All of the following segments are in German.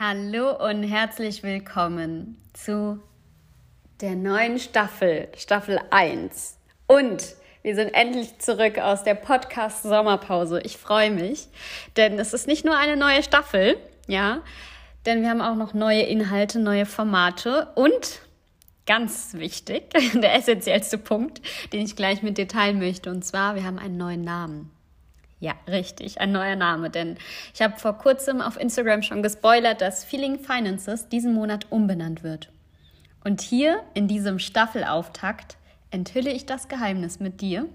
Hallo und herzlich willkommen zu der neuen Staffel, Staffel 1. Und wir sind endlich zurück aus der Podcast Sommerpause. Ich freue mich, denn es ist nicht nur eine neue Staffel, ja, denn wir haben auch noch neue Inhalte, neue Formate und ganz wichtig, der essentiellste Punkt, den ich gleich mit dir teilen möchte, und zwar, wir haben einen neuen Namen. Ja, richtig, ein neuer Name, denn ich habe vor kurzem auf Instagram schon gespoilert, dass Feeling Finances diesen Monat umbenannt wird. Und hier in diesem Staffelauftakt enthülle ich das Geheimnis mit dir.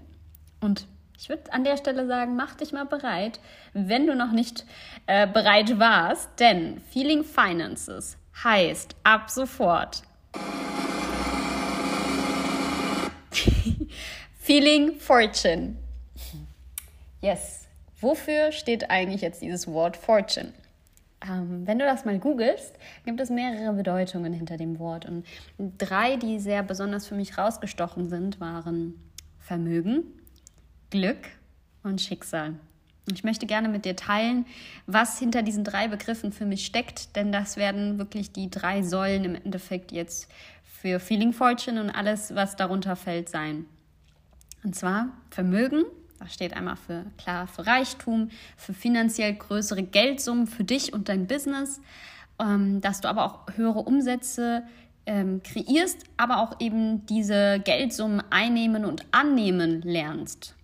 Und ich würde an der Stelle sagen, mach dich mal bereit, wenn du noch nicht äh, bereit warst, denn Feeling Finances heißt ab sofort Feeling Fortune. Yes, Wofür steht eigentlich jetzt dieses Wort Fortune? Ähm, wenn du das mal googelst, gibt es mehrere Bedeutungen hinter dem Wort. Und drei, die sehr besonders für mich rausgestochen sind, waren Vermögen, Glück und Schicksal. Ich möchte gerne mit dir teilen, was hinter diesen drei Begriffen für mich steckt, denn das werden wirklich die drei Säulen im Endeffekt jetzt für Feeling Fortune und alles, was darunter fällt, sein. Und zwar Vermögen, das steht einmal für klar für Reichtum, für finanziell größere Geldsummen für dich und dein Business, ähm, dass du aber auch höhere Umsätze ähm, kreierst, aber auch eben diese Geldsummen einnehmen und annehmen lernst.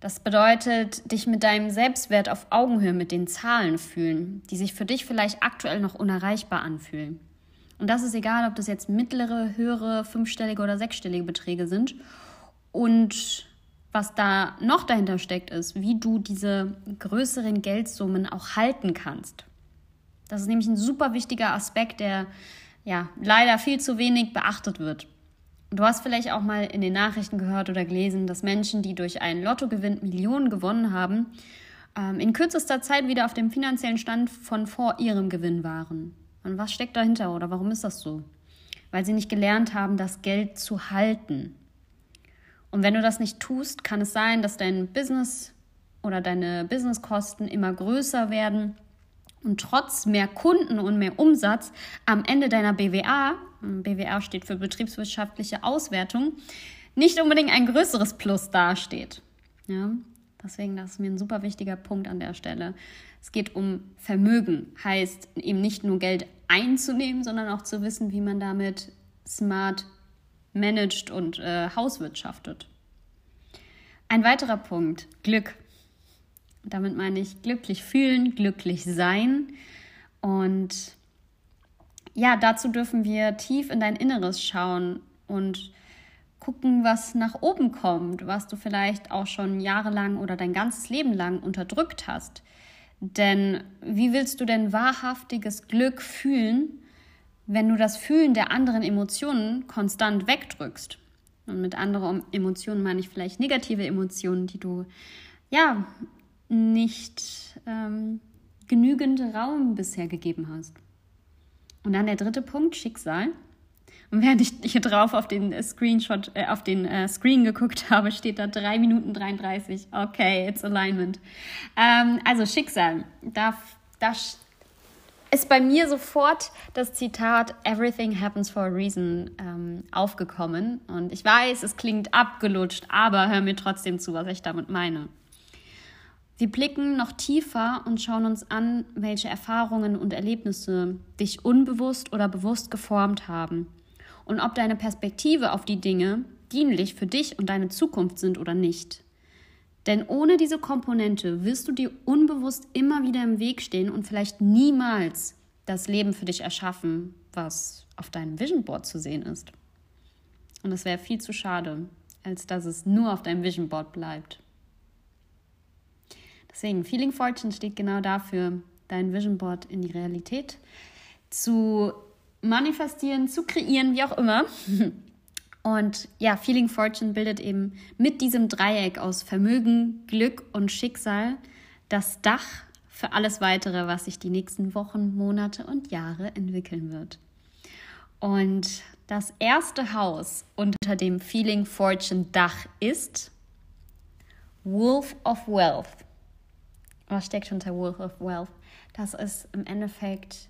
Das bedeutet, dich mit deinem Selbstwert auf Augenhöhe mit den Zahlen fühlen, die sich für dich vielleicht aktuell noch unerreichbar anfühlen. Und das ist egal, ob das jetzt mittlere, höhere, fünfstellige oder sechsstellige Beträge sind. Und was da noch dahinter steckt, ist, wie du diese größeren Geldsummen auch halten kannst. Das ist nämlich ein super wichtiger Aspekt, der ja leider viel zu wenig beachtet wird. Du hast vielleicht auch mal in den Nachrichten gehört oder gelesen, dass Menschen, die durch einen Lottogewinn Millionen gewonnen haben, ähm, in kürzester Zeit wieder auf dem finanziellen Stand von vor ihrem Gewinn waren. Und was steckt dahinter oder warum ist das so? Weil sie nicht gelernt haben, das Geld zu halten. Und wenn du das nicht tust, kann es sein, dass dein Business oder deine Businesskosten immer größer werden und trotz mehr Kunden und mehr Umsatz am Ende deiner BWA, BWA steht für betriebswirtschaftliche Auswertung, nicht unbedingt ein größeres Plus dasteht. Ja, deswegen das ist mir ein super wichtiger Punkt an der Stelle. Es geht um Vermögen, heißt eben nicht nur Geld einzunehmen, sondern auch zu wissen, wie man damit smart managt und äh, hauswirtschaftet. Ein weiterer Punkt, Glück. Damit meine ich glücklich fühlen, glücklich sein. Und ja, dazu dürfen wir tief in dein Inneres schauen und gucken, was nach oben kommt, was du vielleicht auch schon jahrelang oder dein ganzes Leben lang unterdrückt hast. Denn wie willst du denn wahrhaftiges Glück fühlen, wenn du das Fühlen der anderen Emotionen konstant wegdrückst. Und mit anderen Emotionen meine ich vielleicht negative Emotionen, die du ja nicht ähm, genügend Raum bisher gegeben hast. Und dann der dritte Punkt, Schicksal. Und während ich hier drauf auf den Screenshot, äh, auf den äh, Screen geguckt habe, steht da 3 Minuten 33. Okay, it's alignment. Ähm, also Schicksal. Da, da ist bei mir sofort das Zitat Everything happens for a reason ähm, aufgekommen. Und ich weiß, es klingt abgelutscht, aber hör mir trotzdem zu, was ich damit meine. Wir blicken noch tiefer und schauen uns an, welche Erfahrungen und Erlebnisse dich unbewusst oder bewusst geformt haben und ob deine Perspektive auf die Dinge dienlich für dich und deine Zukunft sind oder nicht. Denn ohne diese Komponente wirst du dir unbewusst immer wieder im Weg stehen und vielleicht niemals das Leben für dich erschaffen, was auf deinem Vision Board zu sehen ist. Und es wäre viel zu schade, als dass es nur auf deinem Vision Board bleibt. Deswegen, Feeling Fortune steht genau dafür, dein Vision Board in die Realität zu manifestieren, zu kreieren, wie auch immer. Und ja, Feeling Fortune bildet eben mit diesem Dreieck aus Vermögen, Glück und Schicksal das Dach für alles weitere, was sich die nächsten Wochen, Monate und Jahre entwickeln wird. Und das erste Haus unter dem Feeling Fortune Dach ist Wolf of Wealth. Was steckt unter Wolf of Wealth? Das ist im Endeffekt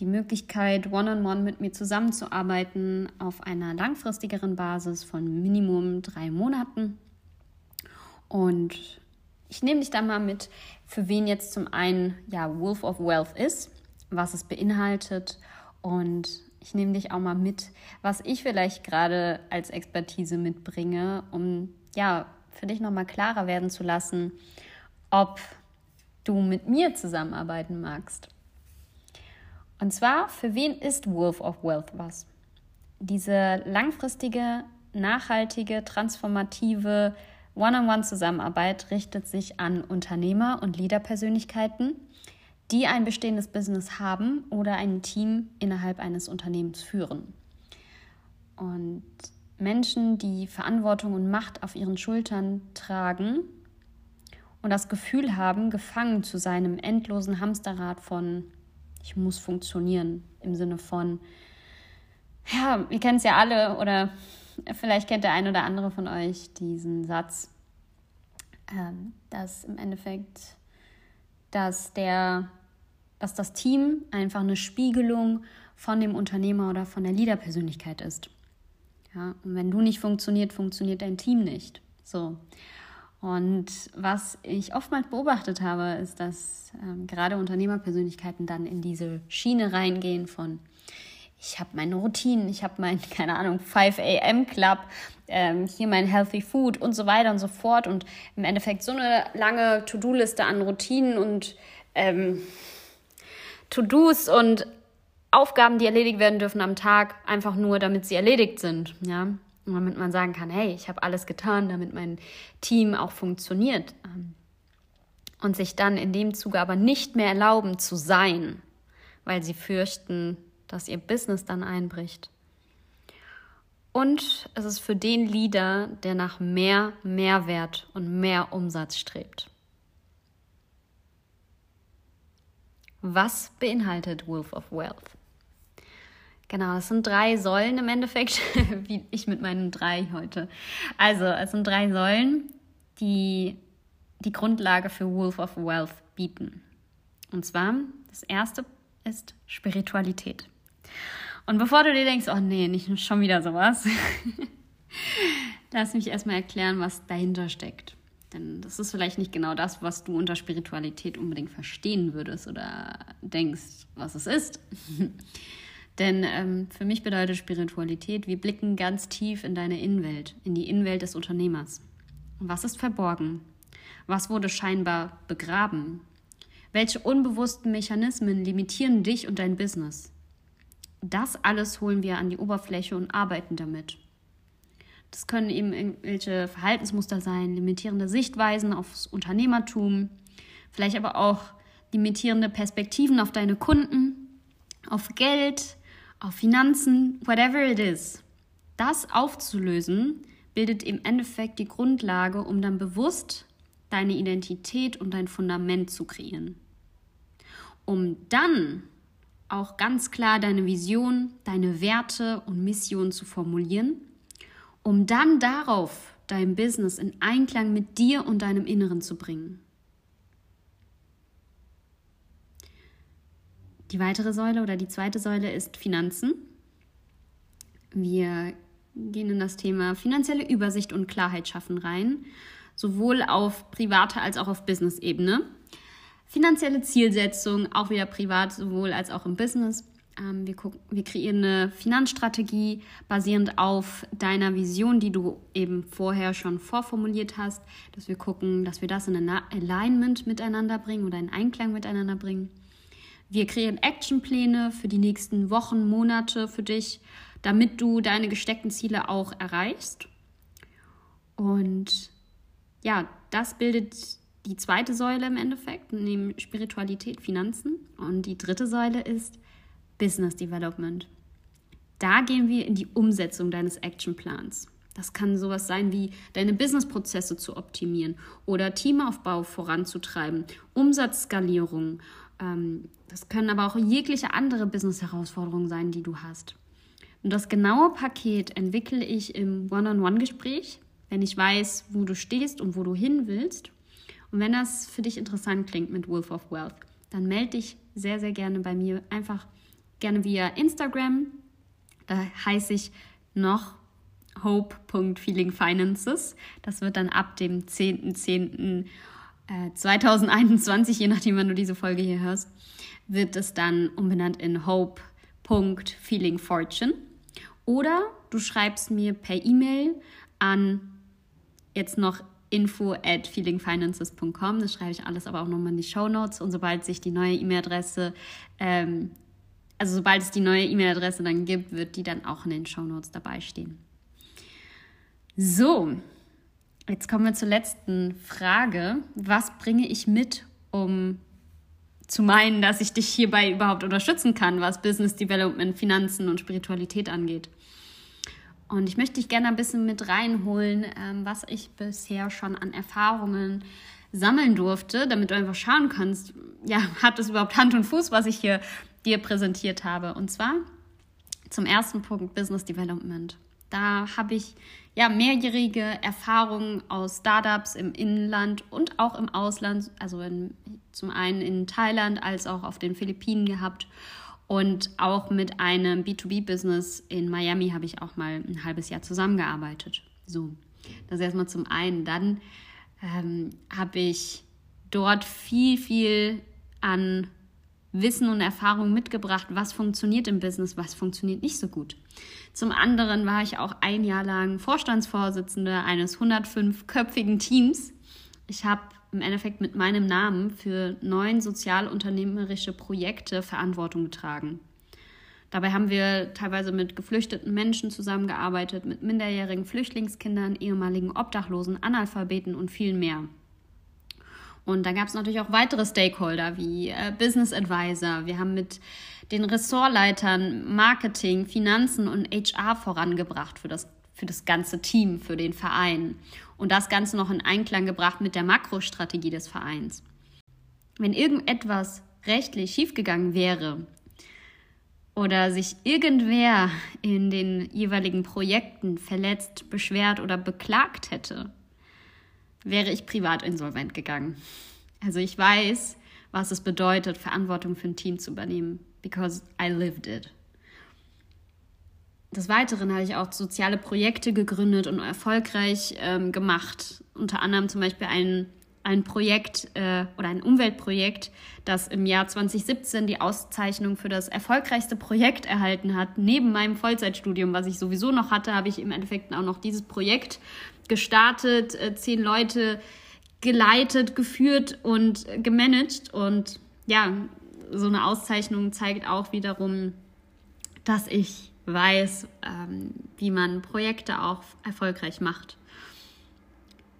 die Möglichkeit, one-on-one -on -one mit mir zusammenzuarbeiten auf einer langfristigeren Basis von Minimum drei Monaten. Und ich nehme dich da mal mit, für wen jetzt zum einen ja Wolf of Wealth ist, was es beinhaltet und ich nehme dich auch mal mit, was ich vielleicht gerade als Expertise mitbringe, um ja für dich nochmal klarer werden zu lassen, ob du mit mir zusammenarbeiten magst. Und zwar, für wen ist Wolf of Wealth was? Diese langfristige, nachhaltige, transformative One-on-One-Zusammenarbeit richtet sich an Unternehmer und Leaderpersönlichkeiten, die ein bestehendes Business haben oder ein Team innerhalb eines Unternehmens führen. Und Menschen, die Verantwortung und Macht auf ihren Schultern tragen und das Gefühl haben, gefangen zu sein im endlosen Hamsterrad von ich muss funktionieren im Sinne von ja, ihr kennt es ja alle oder vielleicht kennt der ein oder andere von euch diesen Satz, ähm, dass im Endeffekt, dass der, dass das Team einfach eine Spiegelung von dem Unternehmer oder von der Leaderpersönlichkeit ist. Ja, und wenn du nicht funktioniert, funktioniert dein Team nicht. So. Und was ich oftmals beobachtet habe, ist, dass ähm, gerade Unternehmerpersönlichkeiten dann in diese Schiene reingehen von ich habe meine Routinen, ich habe mein, keine Ahnung, 5 a.m. Club, ähm, hier mein Healthy Food und so weiter und so fort. Und im Endeffekt so eine lange To-Do-Liste an Routinen und ähm, To-Dos und Aufgaben, die erledigt werden dürfen am Tag, einfach nur, damit sie erledigt sind. Ja? Damit man sagen kann, hey, ich habe alles getan, damit mein Team auch funktioniert. Ähm, und sich dann in dem Zuge aber nicht mehr erlauben zu sein, weil sie fürchten, dass ihr Business dann einbricht. Und es ist für den Leader, der nach mehr Mehrwert und mehr Umsatz strebt. Was beinhaltet Wolf of Wealth? Genau, es sind drei Säulen im Endeffekt, wie ich mit meinen drei heute. Also, es sind drei Säulen, die die Grundlage für Wolf of Wealth bieten. Und zwar, das erste ist Spiritualität. Und bevor du dir denkst, oh nee, nicht schon wieder sowas, lass mich erstmal erklären, was dahinter steckt. Denn das ist vielleicht nicht genau das, was du unter Spiritualität unbedingt verstehen würdest oder denkst, was es ist. Denn ähm, für mich bedeutet Spiritualität, wir blicken ganz tief in deine Innenwelt, in die Innenwelt des Unternehmers. Was ist verborgen? Was wurde scheinbar begraben? Welche unbewussten Mechanismen limitieren dich und dein Business? Das alles holen wir an die Oberfläche und arbeiten damit. Das können eben irgendwelche Verhaltensmuster sein, limitierende Sichtweisen aufs Unternehmertum, vielleicht aber auch limitierende Perspektiven auf deine Kunden, auf Geld, auf Finanzen, whatever it is. Das aufzulösen bildet im Endeffekt die Grundlage, um dann bewusst deine Identität und dein Fundament zu kreieren. Um dann auch ganz klar deine Vision, deine Werte und Mission zu formulieren, um dann darauf dein Business in Einklang mit dir und deinem Inneren zu bringen. Die weitere Säule oder die zweite Säule ist Finanzen. Wir gehen in das Thema finanzielle Übersicht und Klarheit schaffen rein, sowohl auf privater als auch auf Business-Ebene. Finanzielle Zielsetzung, auch wieder privat, sowohl als auch im Business. Ähm, wir, gucken, wir kreieren eine Finanzstrategie basierend auf deiner Vision, die du eben vorher schon vorformuliert hast, dass wir gucken, dass wir das in ein Alignment miteinander bringen oder in Einklang miteinander bringen. Wir kreieren Actionpläne für die nächsten Wochen, Monate für dich, damit du deine gesteckten Ziele auch erreichst. Und ja, das bildet die zweite Säule im Endeffekt, neben Spiritualität, Finanzen. Und die dritte Säule ist Business Development. Da gehen wir in die Umsetzung deines Actionplans. Das kann sowas sein wie deine Businessprozesse zu optimieren oder Teamaufbau voranzutreiben, Umsatzskalierung. Ähm, das können aber auch jegliche andere Business-Herausforderungen sein, die du hast. Und das genaue Paket entwickle ich im One-on-One-Gespräch, wenn ich weiß, wo du stehst und wo du hin willst. Und wenn das für dich interessant klingt mit Wolf of Wealth, dann melde dich sehr, sehr gerne bei mir einfach gerne via Instagram. Da heiße ich noch hope.feelingfinances. Das wird dann ab dem 10.10. 2021, je nachdem, wann du diese Folge hier hörst, wird es dann umbenannt in hope.feelingfortune. Oder du schreibst mir per E-Mail an jetzt noch info at feelingfinances.com. Das schreibe ich alles aber auch nochmal in die Show Notes. Und sobald sich die neue E-Mail-Adresse, ähm, also sobald es die neue E-Mail-Adresse dann gibt, wird die dann auch in den Show Notes dabei stehen. So, jetzt kommen wir zur letzten Frage. Was bringe ich mit, um zu meinen, dass ich dich hierbei überhaupt unterstützen kann, was Business Development, Finanzen und Spiritualität angeht? Und ich möchte dich gerne ein bisschen mit reinholen, ähm, was ich bisher schon an Erfahrungen sammeln durfte, damit du einfach schauen kannst, ja, hat es überhaupt Hand und Fuß, was ich hier dir präsentiert habe. Und zwar zum ersten Punkt Business Development. Da habe ich ja mehrjährige Erfahrungen aus Startups im Inland und auch im Ausland, also in, zum einen in Thailand als auch auf den Philippinen gehabt. Und auch mit einem B2B-Business in Miami habe ich auch mal ein halbes Jahr zusammengearbeitet. So, das erstmal zum einen. Dann ähm, habe ich dort viel, viel an Wissen und Erfahrung mitgebracht, was funktioniert im Business, was funktioniert nicht so gut. Zum anderen war ich auch ein Jahr lang Vorstandsvorsitzende eines 105-köpfigen Teams. Ich habe im Endeffekt mit meinem Namen für neun sozialunternehmerische Projekte Verantwortung getragen. Dabei haben wir teilweise mit geflüchteten Menschen zusammengearbeitet, mit minderjährigen Flüchtlingskindern, ehemaligen Obdachlosen, Analphabeten und viel mehr. Und da gab es natürlich auch weitere Stakeholder wie äh, Business Advisor. Wir haben mit den Ressortleitern Marketing, Finanzen und HR vorangebracht für das, für das ganze Team, für den Verein. Und das Ganze noch in Einklang gebracht mit der Makrostrategie des Vereins. Wenn irgendetwas rechtlich schiefgegangen wäre oder sich irgendwer in den jeweiligen Projekten verletzt, beschwert oder beklagt hätte, wäre ich privat insolvent gegangen. Also ich weiß, was es bedeutet, Verantwortung für ein Team zu übernehmen, because I lived it. Des Weiteren habe ich auch soziale Projekte gegründet und erfolgreich ähm, gemacht. Unter anderem zum Beispiel ein, ein Projekt äh, oder ein Umweltprojekt, das im Jahr 2017 die Auszeichnung für das erfolgreichste Projekt erhalten hat. Neben meinem Vollzeitstudium, was ich sowieso noch hatte, habe ich im Endeffekt auch noch dieses Projekt gestartet, äh, zehn Leute geleitet, geführt und gemanagt. Und ja, so eine Auszeichnung zeigt auch wiederum, dass ich weiß, ähm, wie man Projekte auch erfolgreich macht.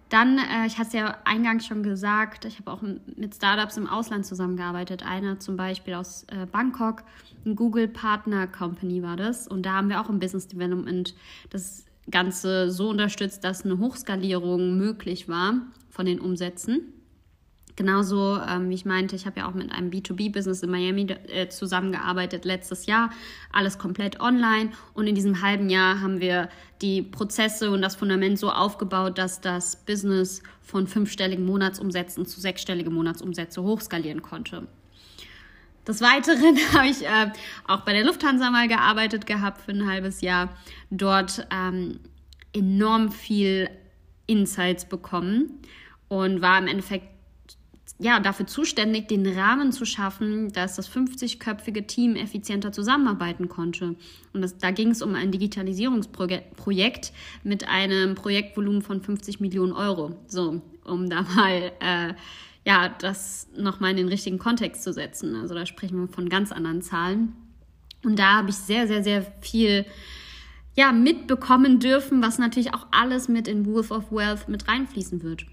Dann, äh, ich hatte es ja eingangs schon gesagt, ich habe auch mit Startups im Ausland zusammengearbeitet. Einer zum Beispiel aus äh, Bangkok, ein Google Partner Company war das. Und da haben wir auch im Business Development das Ganze so unterstützt, dass eine Hochskalierung möglich war von den Umsätzen. Genauso, ähm, wie ich meinte, ich habe ja auch mit einem B2B-Business in Miami äh, zusammengearbeitet letztes Jahr, alles komplett online. Und in diesem halben Jahr haben wir die Prozesse und das Fundament so aufgebaut, dass das Business von fünfstelligen Monatsumsätzen zu sechsstelligen Monatsumsätze hochskalieren konnte. Des Weiteren habe ich äh, auch bei der Lufthansa mal gearbeitet gehabt für ein halbes Jahr. Dort ähm, enorm viel Insights bekommen und war im Endeffekt ja, dafür zuständig, den Rahmen zu schaffen, dass das 50-köpfige Team effizienter zusammenarbeiten konnte. Und das, da ging es um ein Digitalisierungsprojekt mit einem Projektvolumen von 50 Millionen Euro. So, um da mal äh, ja, das nochmal in den richtigen Kontext zu setzen. Also da sprechen wir von ganz anderen Zahlen. Und da habe ich sehr, sehr, sehr viel ja, mitbekommen dürfen, was natürlich auch alles mit in Wolf of Wealth mit reinfließen wird.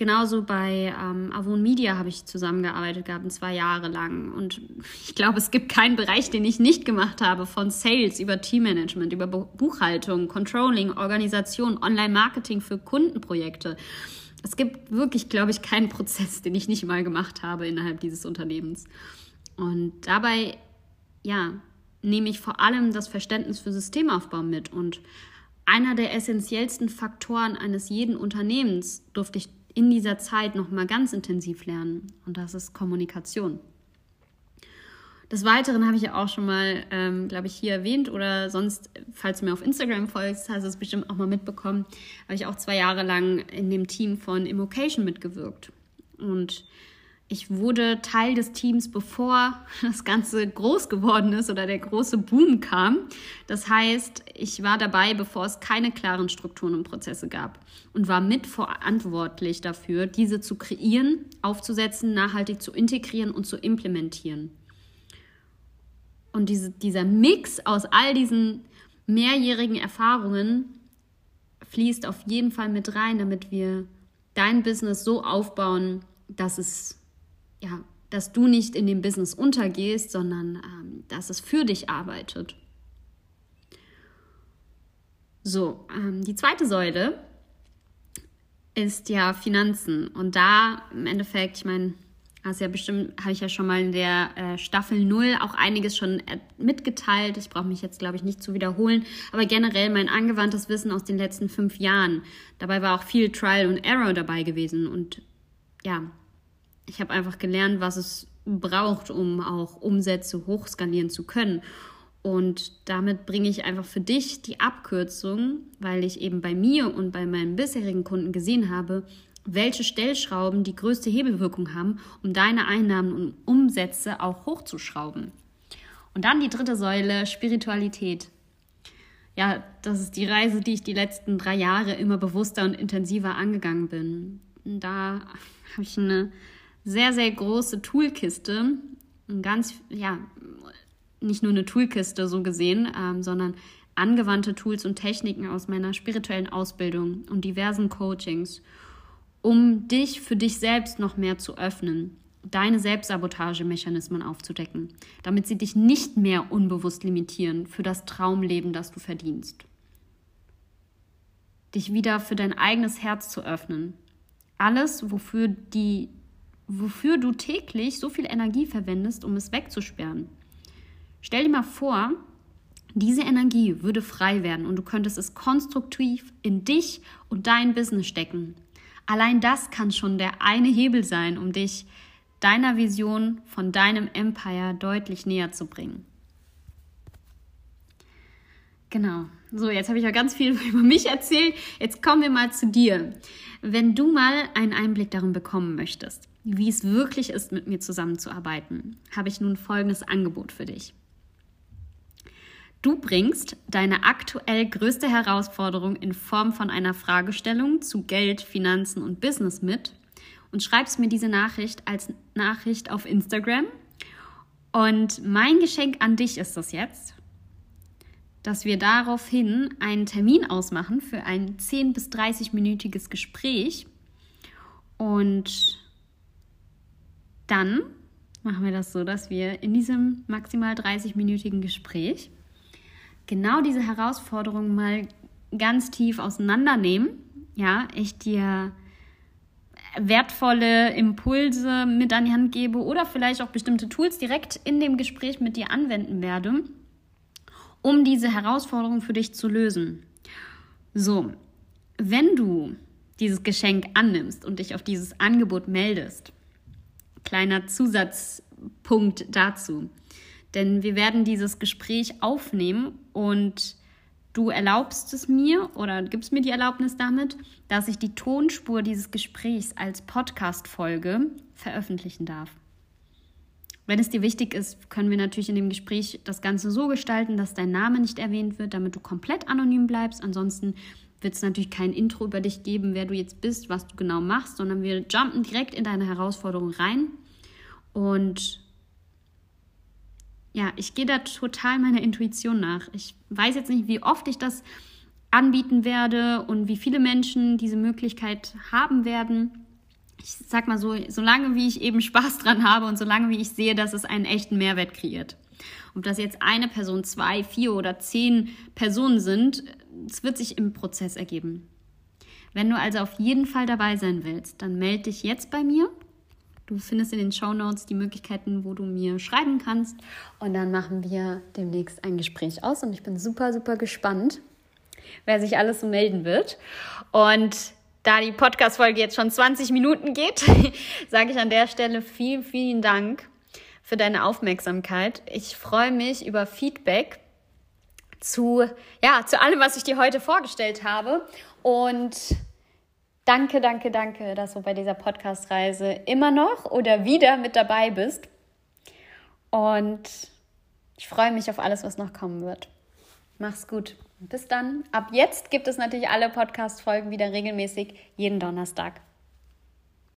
Genauso bei ähm, Avon Media habe ich zusammengearbeitet gehabt, zwei Jahre lang. Und ich glaube, es gibt keinen Bereich, den ich nicht gemacht habe, von Sales über Teammanagement, über Buchhaltung, Controlling, Organisation, Online-Marketing für Kundenprojekte es gibt wirklich, glaube ich, keinen Prozess, den ich nicht mal gemacht habe innerhalb dieses Unternehmens. Und dabei, ja, nehme ich vor allem das Verständnis für Systemaufbau mit. Und einer der essentiellsten Faktoren eines jeden Unternehmens durfte ich in dieser Zeit nochmal ganz intensiv lernen. Und das ist Kommunikation. Des Weiteren habe ich ja auch schon mal, ähm, glaube ich, hier erwähnt oder sonst, falls du mir auf Instagram folgst, hast du es bestimmt auch mal mitbekommen, habe ich auch zwei Jahre lang in dem Team von Immocation mitgewirkt. Und ich wurde Teil des Teams, bevor das Ganze groß geworden ist oder der große Boom kam. Das heißt, ich war dabei, bevor es keine klaren Strukturen und Prozesse gab und war mitverantwortlich dafür, diese zu kreieren, aufzusetzen, nachhaltig zu integrieren und zu implementieren. Und diese, dieser Mix aus all diesen mehrjährigen Erfahrungen fließt auf jeden Fall mit rein, damit wir dein Business so aufbauen, dass es ja, dass du nicht in dem Business untergehst, sondern ähm, dass es für dich arbeitet. So, ähm, die zweite Säule ist ja Finanzen. Und da im Endeffekt, ich meine, hast ja bestimmt, habe ich ja schon mal in der äh, Staffel 0 auch einiges schon äh, mitgeteilt. Ich brauche mich jetzt, glaube ich, nicht zu wiederholen. Aber generell mein angewandtes Wissen aus den letzten fünf Jahren. Dabei war auch viel Trial und Error dabei gewesen. Und ja, ich habe einfach gelernt, was es braucht, um auch Umsätze hochskalieren zu können. Und damit bringe ich einfach für dich die Abkürzung, weil ich eben bei mir und bei meinen bisherigen Kunden gesehen habe, welche Stellschrauben die größte Hebelwirkung haben, um deine Einnahmen und Umsätze auch hochzuschrauben. Und dann die dritte Säule, Spiritualität. Ja, das ist die Reise, die ich die letzten drei Jahre immer bewusster und intensiver angegangen bin. Da habe ich eine sehr, sehr große Toolkiste. Ganz, ja, nicht nur eine Toolkiste so gesehen, ähm, sondern angewandte Tools und Techniken aus meiner spirituellen Ausbildung und diversen Coachings, um dich für dich selbst noch mehr zu öffnen, deine Selbstsabotagemechanismen aufzudecken, damit sie dich nicht mehr unbewusst limitieren für das Traumleben, das du verdienst. Dich wieder für dein eigenes Herz zu öffnen. Alles, wofür die wofür du täglich so viel Energie verwendest, um es wegzusperren. Stell dir mal vor, diese Energie würde frei werden und du könntest es konstruktiv in dich und dein Business stecken. Allein das kann schon der eine Hebel sein, um dich deiner Vision von deinem Empire deutlich näher zu bringen. Genau. So, jetzt habe ich ja ganz viel über mich erzählt. Jetzt kommen wir mal zu dir. Wenn du mal einen Einblick darin bekommen möchtest, wie es wirklich ist, mit mir zusammenzuarbeiten, habe ich nun folgendes Angebot für dich. Du bringst deine aktuell größte Herausforderung in Form von einer Fragestellung zu Geld, Finanzen und Business mit und schreibst mir diese Nachricht als Nachricht auf Instagram. Und mein Geschenk an dich ist das jetzt, dass wir daraufhin einen Termin ausmachen für ein 10 bis 30-minütiges Gespräch. Und dann machen wir das so, dass wir in diesem maximal 30-minütigen Gespräch genau diese Herausforderung mal ganz tief auseinandernehmen. Ja, ich dir wertvolle Impulse mit an die Hand gebe oder vielleicht auch bestimmte Tools direkt in dem Gespräch mit dir anwenden werde, um diese Herausforderung für dich zu lösen. So, wenn du dieses Geschenk annimmst und dich auf dieses Angebot meldest, Kleiner Zusatzpunkt dazu. Denn wir werden dieses Gespräch aufnehmen und du erlaubst es mir oder gibst mir die Erlaubnis damit, dass ich die Tonspur dieses Gesprächs als Podcast-Folge veröffentlichen darf. Wenn es dir wichtig ist, können wir natürlich in dem Gespräch das Ganze so gestalten, dass dein Name nicht erwähnt wird, damit du komplett anonym bleibst. Ansonsten wird es natürlich kein Intro über dich geben, wer du jetzt bist, was du genau machst, sondern wir jumpen direkt in deine Herausforderung rein. Und ja, ich gehe da total meiner Intuition nach. Ich weiß jetzt nicht, wie oft ich das anbieten werde und wie viele Menschen diese Möglichkeit haben werden. Ich sag mal so, solange wie ich eben Spaß dran habe und solange wie ich sehe, dass es einen echten Mehrwert kreiert. Ob das jetzt eine Person, zwei, vier oder zehn Personen sind, es wird sich im Prozess ergeben. Wenn du also auf jeden Fall dabei sein willst, dann melde dich jetzt bei mir. Du findest in den Show Notes die Möglichkeiten, wo du mir schreiben kannst. Und dann machen wir demnächst ein Gespräch aus. Und ich bin super, super gespannt, wer sich alles so melden wird. Und da die Podcast-Folge jetzt schon 20 Minuten geht, sage ich an der Stelle vielen, vielen Dank für deine Aufmerksamkeit. Ich freue mich über Feedback zu, ja, zu allem, was ich dir heute vorgestellt habe. Und danke, danke, danke, dass du bei dieser Podcast-Reise immer noch oder wieder mit dabei bist. Und ich freue mich auf alles, was noch kommen wird. Mach's gut. Bis dann. Ab jetzt gibt es natürlich alle Podcast-Folgen wieder regelmäßig jeden Donnerstag.